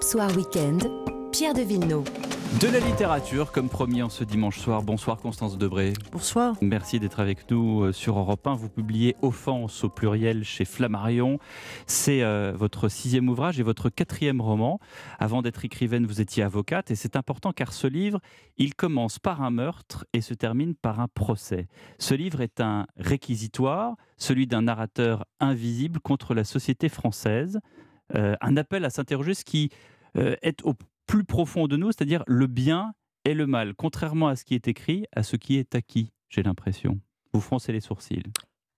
Europe Soir Weekend, Pierre de Villeneuve. De la littérature, comme promis en ce dimanche soir. Bonsoir Constance Debré. Bonsoir. Merci d'être avec nous euh, sur Europe 1. Vous publiez Offense au pluriel chez Flammarion. C'est euh, votre sixième ouvrage et votre quatrième roman. Avant d'être écrivaine, vous étiez avocate et c'est important car ce livre, il commence par un meurtre et se termine par un procès. Ce livre est un réquisitoire, celui d'un narrateur invisible contre la société française. Euh, un appel à s'interroger ce qui est au plus profond de nous, c'est-à-dire le bien et le mal, contrairement à ce qui est écrit, à ce qui est acquis, j'ai l'impression. Vous froncez les sourcils.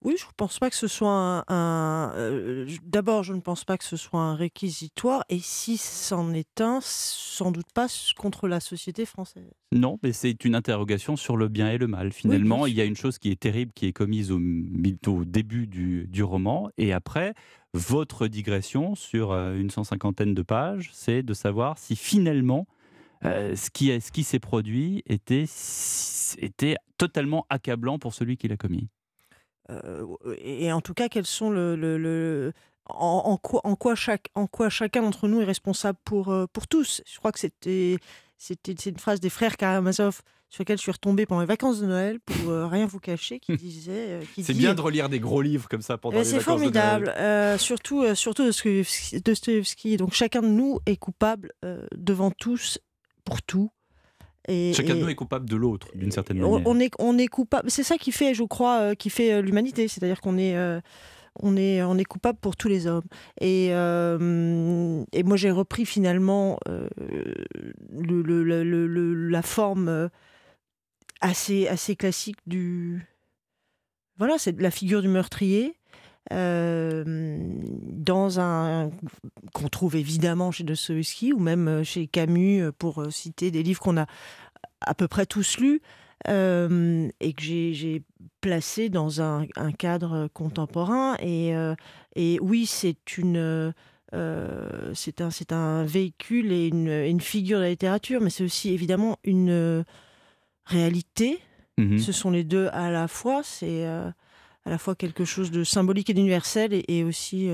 Oui, je ne pense pas que ce soit un. Euh, d'abord, je ne pense pas que ce soit un réquisitoire, et si c'en est un, sans doute pas contre la société française. Non, mais c'est une interrogation sur le bien et le mal. Finalement, il y a une chose qui est terrible, qui est commise au, au début du, du, roman, et après, votre digression sur euh, une cent cinquantaine de pages, c'est de savoir si finalement euh, ce qui, ce qui s'est produit était, était totalement accablant pour celui qui l'a commis. Euh, et en tout cas, quels sont le, le, en, quoi, en, quoi chaque, en quoi chacun d'entre nous est responsable pour, pour tous? Je crois que c'était c'était une phrase des frères Karamazov sur laquelle je suis retombée pendant les vacances de Noël pour euh, rien vous cacher, qui disait. Euh, c'est bien de relire des gros livres comme ça pendant eh les vacances de Noël. C'est formidable, euh, surtout surtout Dostoevsky. Donc chacun de nous est coupable devant tous pour tout. Et, chacun de nous est coupable de l'autre d'une certaine manière. On est on est coupable. C'est ça qui fait, je crois, qui fait l'humanité. C'est-à-dire qu'on est on est, on est coupable pour tous les hommes. Et, euh, et moi, j'ai repris finalement euh, le, la forme euh, assez, assez classique du. Voilà, c'est la figure du meurtrier. Dans un qu'on trouve évidemment chez Dostoevsky ou même chez Camus pour citer des livres qu'on a à peu près tous lus et que j'ai placé dans un, cadre contemporain. Et, euh, et oui, c'est une. Euh, c'est un, un véhicule et une, une, figure de la littérature, mais c'est aussi évidemment une réalité. Mmh Ce sont les deux à la fois. C'est euh, à la fois quelque chose de symbolique et d'universel et, aussi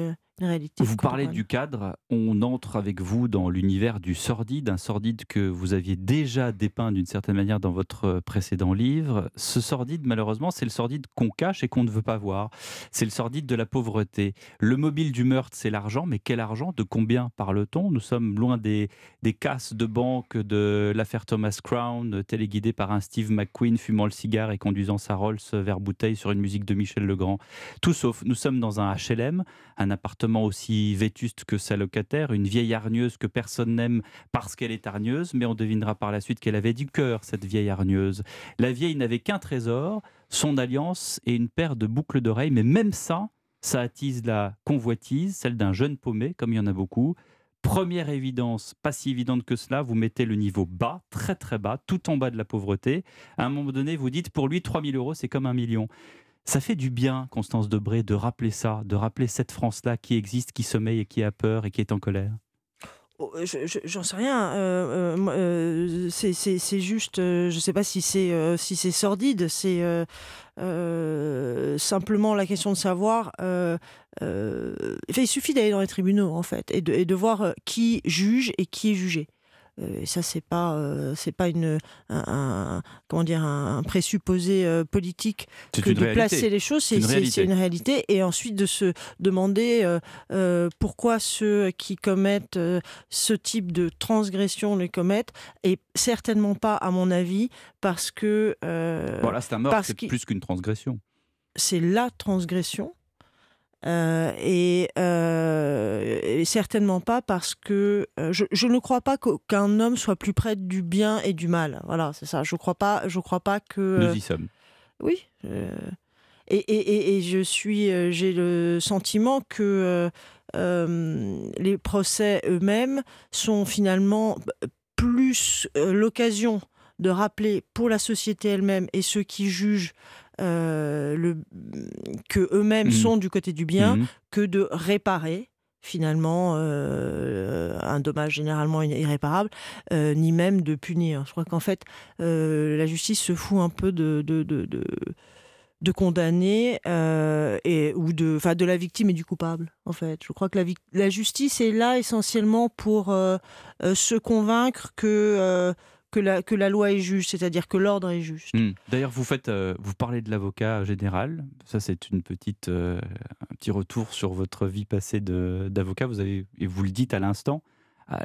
vous parlez du cadre, on entre avec vous dans l'univers du sordide, un sordide que vous aviez déjà dépeint d'une certaine manière dans votre précédent livre. Ce sordide, malheureusement, c'est le sordide qu'on cache et qu'on ne veut pas voir. C'est le sordide de la pauvreté. Le mobile du meurtre, c'est l'argent, mais quel argent? De combien parle-t-on? Nous sommes loin des, des casses de banque de l'affaire Thomas Crown, téléguidée par un Steve McQueen fumant le cigare et conduisant sa Rolls vers bouteille sur une musique de Michel Legrand. Tout sauf, nous sommes dans un HLM, un appartement aussi vétuste que sa locataire, une vieille hargneuse que personne n'aime parce qu'elle est hargneuse, mais on devinera par la suite qu'elle avait du cœur, cette vieille hargneuse. La vieille n'avait qu'un trésor, son alliance et une paire de boucles d'oreilles, mais même ça, ça attise la convoitise, celle d'un jeune paumé, comme il y en a beaucoup. Première évidence, pas si évidente que cela, vous mettez le niveau bas, très très bas, tout en bas de la pauvreté. À un moment donné, vous dites, pour lui, 3000 euros, c'est comme un million. Ça fait du bien, Constance Debré, de rappeler ça, de rappeler cette France-là qui existe, qui sommeille et qui a peur et qui est en colère. Oh, j'en sais rien. Euh, euh, euh, c'est juste, je ne sais pas si c'est si c'est sordide. C'est simplement la question de savoir. il suffit d'aller dans les tribunaux en fait et de voir qui juge et qui est jugé. Euh, ça c'est pas euh, c'est pas une un, comment dire un, présupposé euh, politique que de placer les choses. C'est une, réalité. et ensuite de se demander pourquoi ceux qui commettent ce type de transgression les commettent. Et certainement pas à mon avis parce que voilà c'est un meurtre c'est plus qu'une transgression. C'est la transgression euh, euh, et, certainement pas parce que euh, je, ne crois pas qu'un homme soit plus près du bien et du mal. Voilà, c'est ça. Je crois pas. Je crois pas que. Nous y sommes. Oui. Et, et, je suis. J'ai le sentiment que les procès eux-mêmes sont finalement plus l'occasion de rappeler pour la société elle-même et ceux qui jugent euh, le, que eux-mêmes mmh. sont du côté du bien mmh. que de réparer finalement euh, un dommage généralement irréparable, euh, ni même de punir. Je crois qu'en fait, la justice se fout un peu de, de, de, de condamner et, ou de, enfin, de la victime et du coupable, en fait. Je crois que la, la justice est là essentiellement pour se convaincre que que la, loi est juste, c'est-à-dire que l'ordre est juste. Hmm. D'ailleurs, vous faites, euh, vous parlez de l'avocat général. Ça, c'est euh, un petit retour sur votre vie passée d'avocat. Vous avez, et vous le dites à l'instant,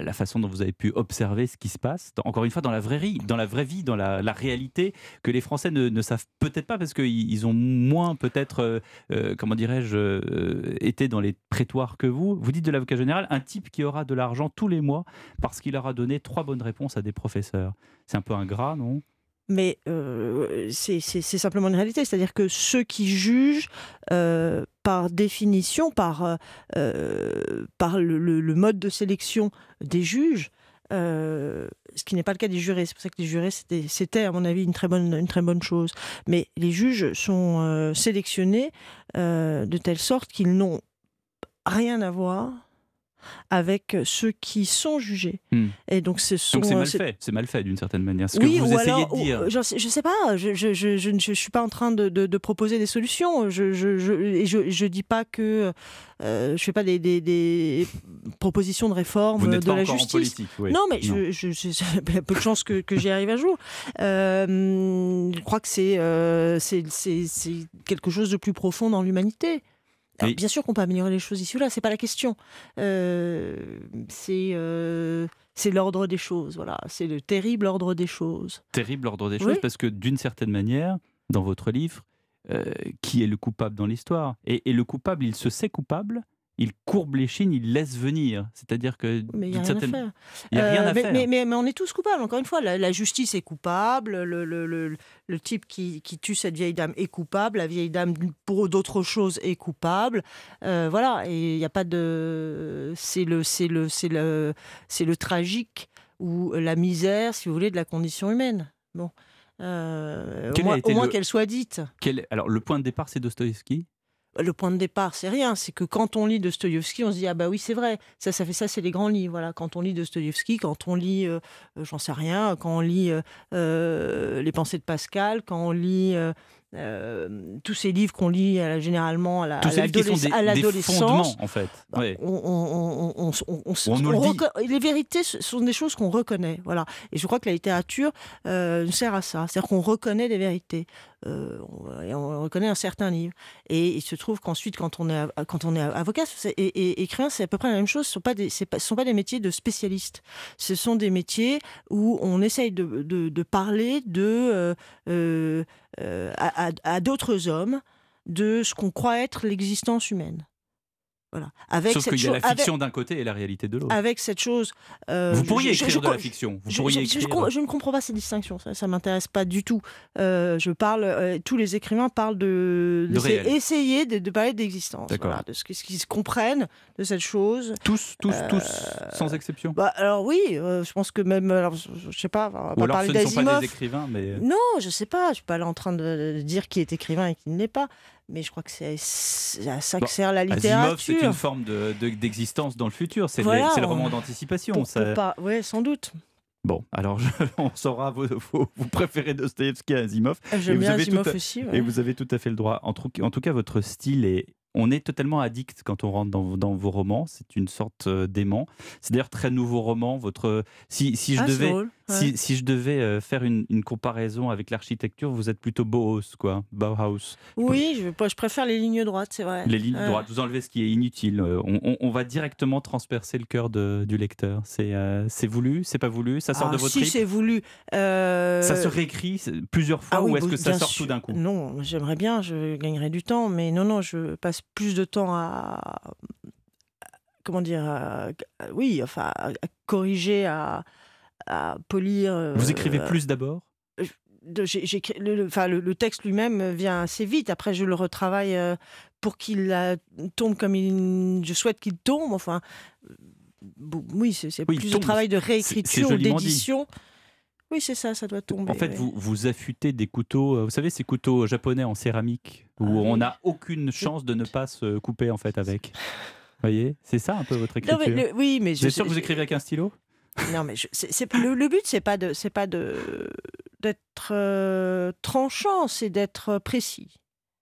la façon dont vous avez pu observer ce qui se passe, encore une fois, dans la vraie vie, dans la, vraie vie, dans la, réalité, que les Français ne, savent peut-être pas parce qu'ils ont moins, peut-être, euh, euh, comment dirais-je, euh, été dans les prétoires que vous. Vous dites de l'avocat général, un type qui aura de l'argent tous les mois parce qu'il aura donné trois bonnes réponses à des professeurs. C'est un peu ingrat, non? Mais euh, c'est simplement une réalité. C'est-à-dire que ceux qui jugent, euh, par définition, par, euh, par le, mode de sélection des juges, ce qui n'est pas le cas des jurés. C'est pour ça que les jurés, c'était, à mon avis, une très, bonne, une très bonne chose. Mais les juges sont sélectionnés de telle sorte qu'ils n'ont rien à voir avec ceux qui sont jugés. Hmm. Et donc, ce sont, c'est mal euh, fait, c'est mal fait d'une certaine manière. Ce oui, que vous essayez de dire. Je, ne sais pas, je, je, je, ne suis pas en train de, de, proposer des solutions. Je, je, je, dis pas que euh, je fais pas des, des, des, propositions de réforme de la justice. Non, mais Je, il y a peu de chances que, que j'y arrive un jour. Euh, je crois que c'est, c'est, c'est quelque chose de plus profond dans l'humanité. Bien sûr qu'on peut améliorer les choses ici ou là, c'est pas la question. Euh, euh, c'est l'ordre des choses, voilà. C'est le terrible ordre des choses. Terrible ordre des choses, parce que d'une certaine manière, dans votre livre, euh, qui est le coupable dans l'histoire? Et, et, le coupable, il se sait coupable, il courbe les chines, il laisse venir. C'est-à-dire que. Mais il n'y a rien à faire. Il y a rien à mais, faire. Mais, mais, on est tous coupables, encore une fois. La, justice est coupable, le, le, le, le type qui, qui, tue cette vieille dame est coupable, la vieille dame, pour d'autres choses, est coupable. Euh, voilà, et il n'y a pas de. C'est le, le, le, le tragique ou la misère, si vous voulez, de la condition humaine. Bon. Euh, au moins, qu'elle soit dite. Quel... Alors, le point de départ, c'est Dostoïevski le point de départ, c'est rien. C'est que quand on lit Dostoïevski, on se dit ah bah oui c'est vrai. Ça, ça fait ça, c'est les grands livres. Voilà. Quand on lit Dostoïevski, quand on lit, euh, euh, j'en sais rien, quand on lit euh, les Pensées de Pascal, quand on lit euh, tous ces livres qu'on lit euh, généralement à l'adolescence, en fait. on, les vérités sont des choses qu'on reconnaît, voilà. Et je crois que la littérature euh, sert à ça, c'est-à-dire qu'on reconnaît des vérités, on, reconnaît un certain livre. Et il se trouve qu'ensuite, quand on est quand on est avocat et, écrivain, c'est à peu près la même chose. Ce sont des, sont pas des métiers de spécialistes. Ce sont des métiers où on essaye de, parler de euh, à, d'autres hommes de ce qu'on croit être l'existence humaine. Voilà. Avec Sauf qu'il y a la fiction d'un côté et la réalité de l'autre. Avec cette chose. Euh, vous pourriez écrire de la fiction. Vous pourriez écrire... je, ne comprends pas ces distinctions. Ça, ne m'intéresse pas du tout. Euh, je parle. tous les écrivains parlent de. de, essayer de, parler d'existence. Voilà, de ce qu'ils se comprennent de cette chose. Tous, tous, tous, sans exception. Bah, alors oui, je pense que même. Alors, je sais pas. On va Ou alors ce ne sont pas des écrivains, mais. Non, je sais pas. Je suis pas là en train de dire qui est écrivain et qui ne l'est pas mais je crois que c'est à ça que sert la littérature. c'est une forme d'existence de, dans le futur, c'est le, roman d'anticipation. Oui, sans doute. Bon, alors on saura vous, vous, préférez Dostoevsky à Asimov. J'aime bien Asimov aussi. Et vous avez tout à fait le droit. En, en tout cas, votre style est on est totalement addict quand on rentre dans, vos romans. C'est une sorte euh, d'aimant. C'est d'ailleurs très nouveau roman. Votre si, si je ah, devais si, je devais euh, faire une, comparaison avec l'architecture, vous êtes plutôt Bauhaus quoi, Bauhaus. Oui, je, je préfère les lignes droites, c'est vrai. Les lignes droites. Vous enlevez ce qui est inutile. Euh, on, va directement transpercer le cœur du lecteur. C'est c'est voulu, c'est pas voulu. Ça sort de ah, votre si c'est voulu. Ça se réécrit plusieurs fois ah ou est-ce que ça sort tout d'un coup? Non, j'aimerais bien, je gagnerais du temps, mais non, non, je passe plus de temps à, comment dire, oui, enfin, à corriger, à, à polir. Vous écrivez euh, plus d'abord le, enfin, le, texte lui-même vient assez vite. Après, je le retravaille euh, pour qu'il tombe comme il, je souhaite qu'il tombe. Enfin, oui, c'est plus de travail de réécriture, d'édition. Oui, c'est ça, ça doit tomber. En fait, vous, vous affûtez des couteaux, euh, vous savez, ces couteaux japonais en céramique, où ah on n'a aucune chance de ne pas se couper en fait avec. Vous voyez? C'est ça un peu votre écriture? Oui, mais je, sûr que vous écrivez avec un stylo? Non, mais c'est, le, but, c'est pas de, c'est pas de d'être euh, tranchant, c'est d'être précis.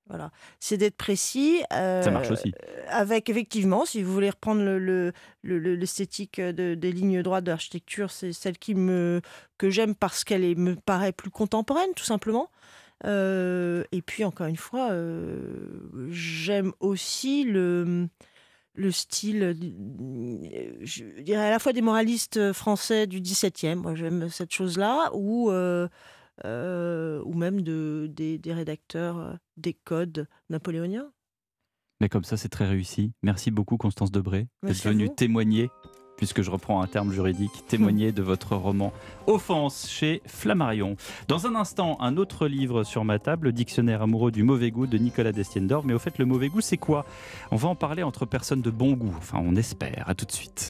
Voilà, c'est d'être précis. ça marche euh, aussi. Avec effectivement, si vous voulez reprendre le- le- le- le- l'esthétique de- des lignes droites de l'architecture, c'est celle qui me que j'aime parce qu'elle me paraît plus contemporaine, tout simplement. Euh, et puis encore une fois, j'aime aussi le le style, euh, je dirais à la fois des moralistes français du XVIIe. Moi, j'aime cette chose-là, ou euh, euh, ou même de, des, des rédacteurs euh, des codes napoléoniens. Mais comme ça, c'est très réussi. Merci beaucoup, Constance Debré, d'être venue témoigner, puisque je reprends un terme juridique, témoigner de votre roman Offense chez Flammarion. Dans un instant, un autre livre sur ma table, le Dictionnaire amoureux du mauvais goût de Nicolas Destiendorf. Mais au fait, le mauvais goût, c'est quoi? On va en parler entre personnes de bon goût. Enfin, on espère. À tout de suite.